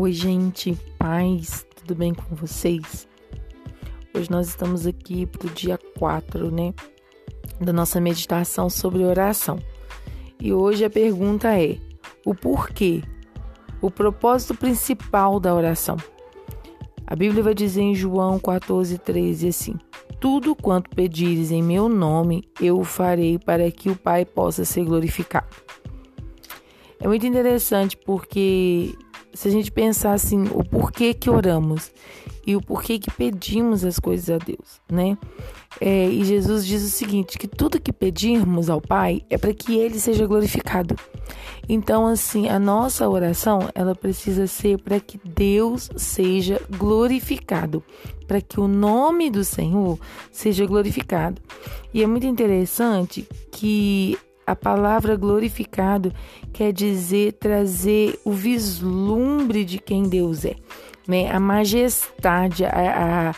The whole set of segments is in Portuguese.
Oi, gente, paz, tudo bem com vocês? Hoje nós estamos aqui para o dia 4, né? Da nossa meditação sobre oração. E hoje a pergunta é: o porquê? O propósito principal da oração. A Bíblia vai dizer em João 14, 13 assim: Tudo quanto pedires em meu nome, eu o farei para que o Pai possa ser glorificado. É muito interessante porque se a gente pensar assim, o porquê que oramos e o porquê que pedimos as coisas a Deus, né? É, e Jesus diz o seguinte: que tudo que pedirmos ao Pai é para que Ele seja glorificado. Então, assim, a nossa oração ela precisa ser para que Deus seja glorificado, para que o nome do Senhor seja glorificado. E é muito interessante que a palavra glorificado quer dizer trazer o vislumbre de quem Deus é, né? A majestade, a, a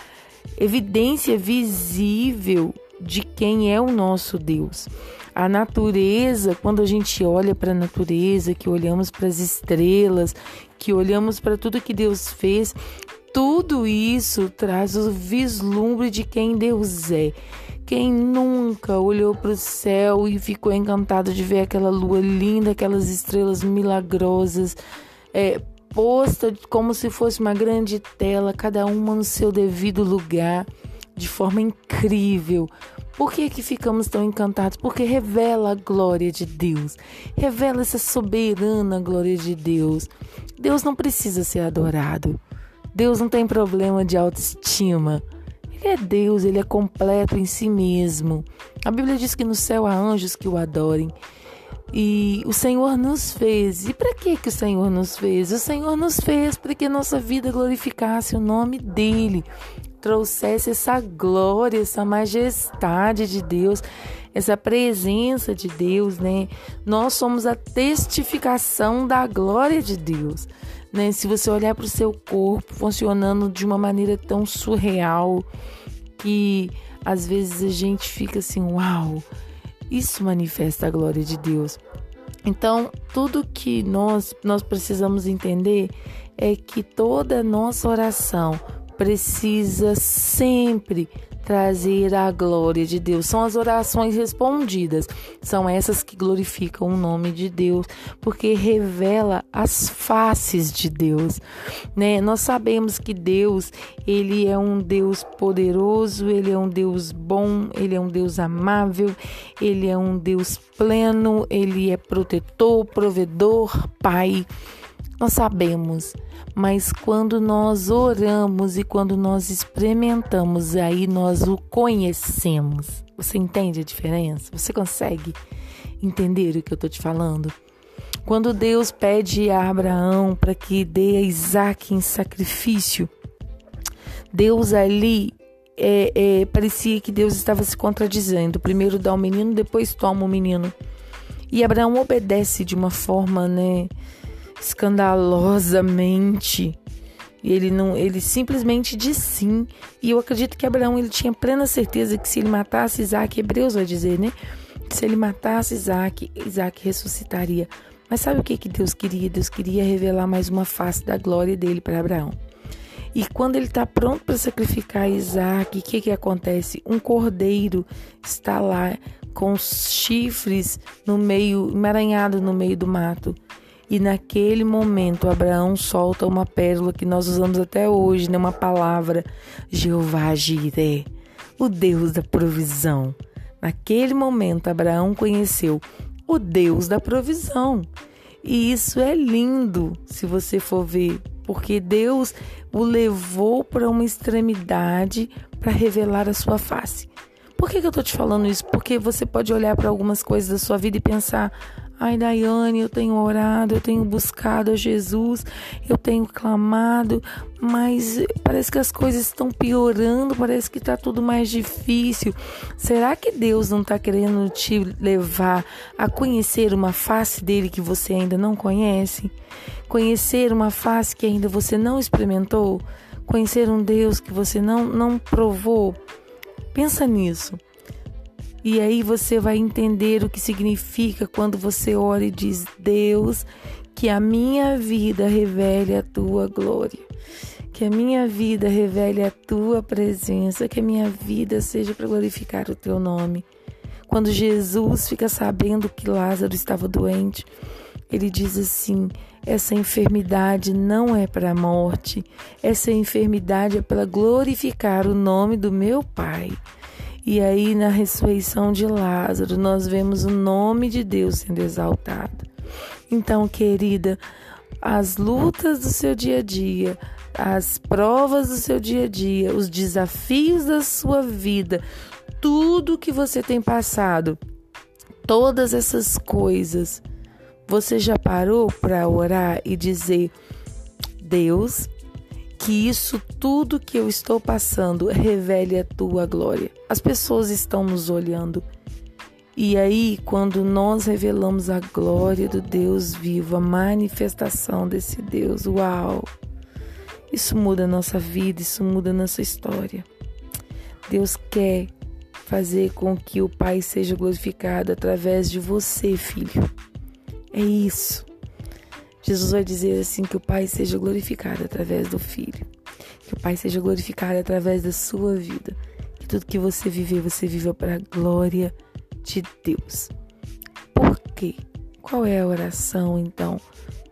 evidência visível de quem é o nosso Deus. A natureza, quando a gente olha para a natureza, que olhamos para as estrelas, que olhamos para tudo que Deus fez, tudo isso traz o vislumbre de quem Deus é. Quem nunca olhou para o céu e ficou encantado de ver aquela lua linda, aquelas estrelas milagrosas, é, posta como se fosse uma grande tela, cada uma no seu devido lugar, de forma incrível. Por que, que ficamos tão encantados? Porque revela a glória de Deus, revela essa soberana glória de Deus. Deus não precisa ser adorado. Deus não tem problema de autoestima. Ele é Deus, ele é completo em si mesmo. A Bíblia diz que no céu há anjos que o adorem. E o Senhor nos fez. E para que que o Senhor nos fez? O Senhor nos fez para que nossa vida glorificasse o nome dele, trouxesse essa glória, essa majestade de Deus, essa presença de Deus, né? Nós somos a testificação da glória de Deus. Né? Se você olhar para o seu corpo funcionando de uma maneira tão surreal que às vezes a gente fica assim, uau, isso manifesta a glória de Deus. Então, tudo que nós nós precisamos entender é que toda nossa oração precisa sempre trazer a glória de Deus. São as orações respondidas, são essas que glorificam o nome de Deus, porque revela as faces de Deus, né? Nós sabemos que Deus, ele é um Deus poderoso, ele é um Deus bom, ele é um Deus amável, ele é um Deus pleno, ele é protetor, provedor, pai. Nós sabemos, mas quando nós oramos e quando nós experimentamos, aí nós o conhecemos. Você entende a diferença? Você consegue entender o que eu estou te falando? Quando Deus pede a Abraão para que dê a Isaac em sacrifício, Deus ali é, é, parecia que Deus estava se contradizendo. Primeiro dá o menino, depois toma o menino. E Abraão obedece de uma forma, né? Escandalosamente. Ele não, ele simplesmente diz sim. E eu acredito que Abraão ele tinha plena certeza que se ele matasse Isaac, Hebreus vai dizer, né? Se ele matasse Isaac, Isaac ressuscitaria. Mas sabe o que, que Deus queria? Deus queria revelar mais uma face da glória dele para Abraão. E quando ele está pronto para sacrificar Isaac, o que, que acontece? Um cordeiro está lá com os chifres no meio, emaranhado no meio do mato. E naquele momento, Abraão solta uma pérola que nós usamos até hoje, né? uma palavra, Jeová Jiré, o Deus da provisão. Naquele momento, Abraão conheceu o Deus da provisão. E isso é lindo, se você for ver, porque Deus o levou para uma extremidade para revelar a sua face. Por que, que eu estou te falando isso? Porque você pode olhar para algumas coisas da sua vida e pensar: Ai, Daiane, eu tenho orado, eu tenho buscado a Jesus, eu tenho clamado, mas parece que as coisas estão piorando, parece que está tudo mais difícil. Será que Deus não está querendo te levar a conhecer uma face dele que você ainda não conhece? Conhecer uma face que ainda você não experimentou? Conhecer um Deus que você não, não provou? Pensa nisso. E aí você vai entender o que significa quando você ora e diz: Deus, que a minha vida revele a tua glória. Que a minha vida revele a tua presença, que a minha vida seja para glorificar o teu nome. Quando Jesus fica sabendo que Lázaro estava doente, ele diz assim: essa enfermidade não é para a morte, essa enfermidade é para glorificar o nome do meu Pai. E aí, na ressurreição de Lázaro, nós vemos o nome de Deus sendo exaltado. Então, querida, as lutas do seu dia a dia, as provas do seu dia a dia, os desafios da sua vida, tudo que você tem passado, todas essas coisas, você já parou para orar e dizer: Deus, que isso tudo que eu estou passando revele a tua glória. As pessoas estão nos olhando. E aí, quando nós revelamos a glória do Deus vivo, a manifestação desse Deus, uau! Isso muda a nossa vida, isso muda a nossa história. Deus quer fazer com que o Pai seja glorificado através de você, filho. É isso. Jesus vai dizer assim: que o Pai seja glorificado através do Filho, que o Pai seja glorificado através da sua vida, que tudo que você viver, você viva para a glória de Deus. Por quê? Qual é a oração então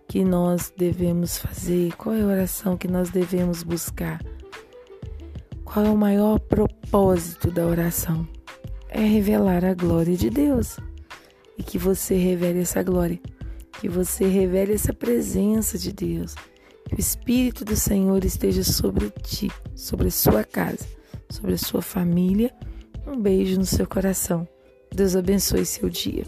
que nós devemos fazer? Qual é a oração que nós devemos buscar? Qual é o maior propósito da oração? É revelar a glória de Deus. E que você revele essa glória, que você revele essa presença de Deus. Que o Espírito do Senhor esteja sobre ti, sobre a sua casa, sobre a sua família. Um beijo no seu coração. Deus abençoe seu dia.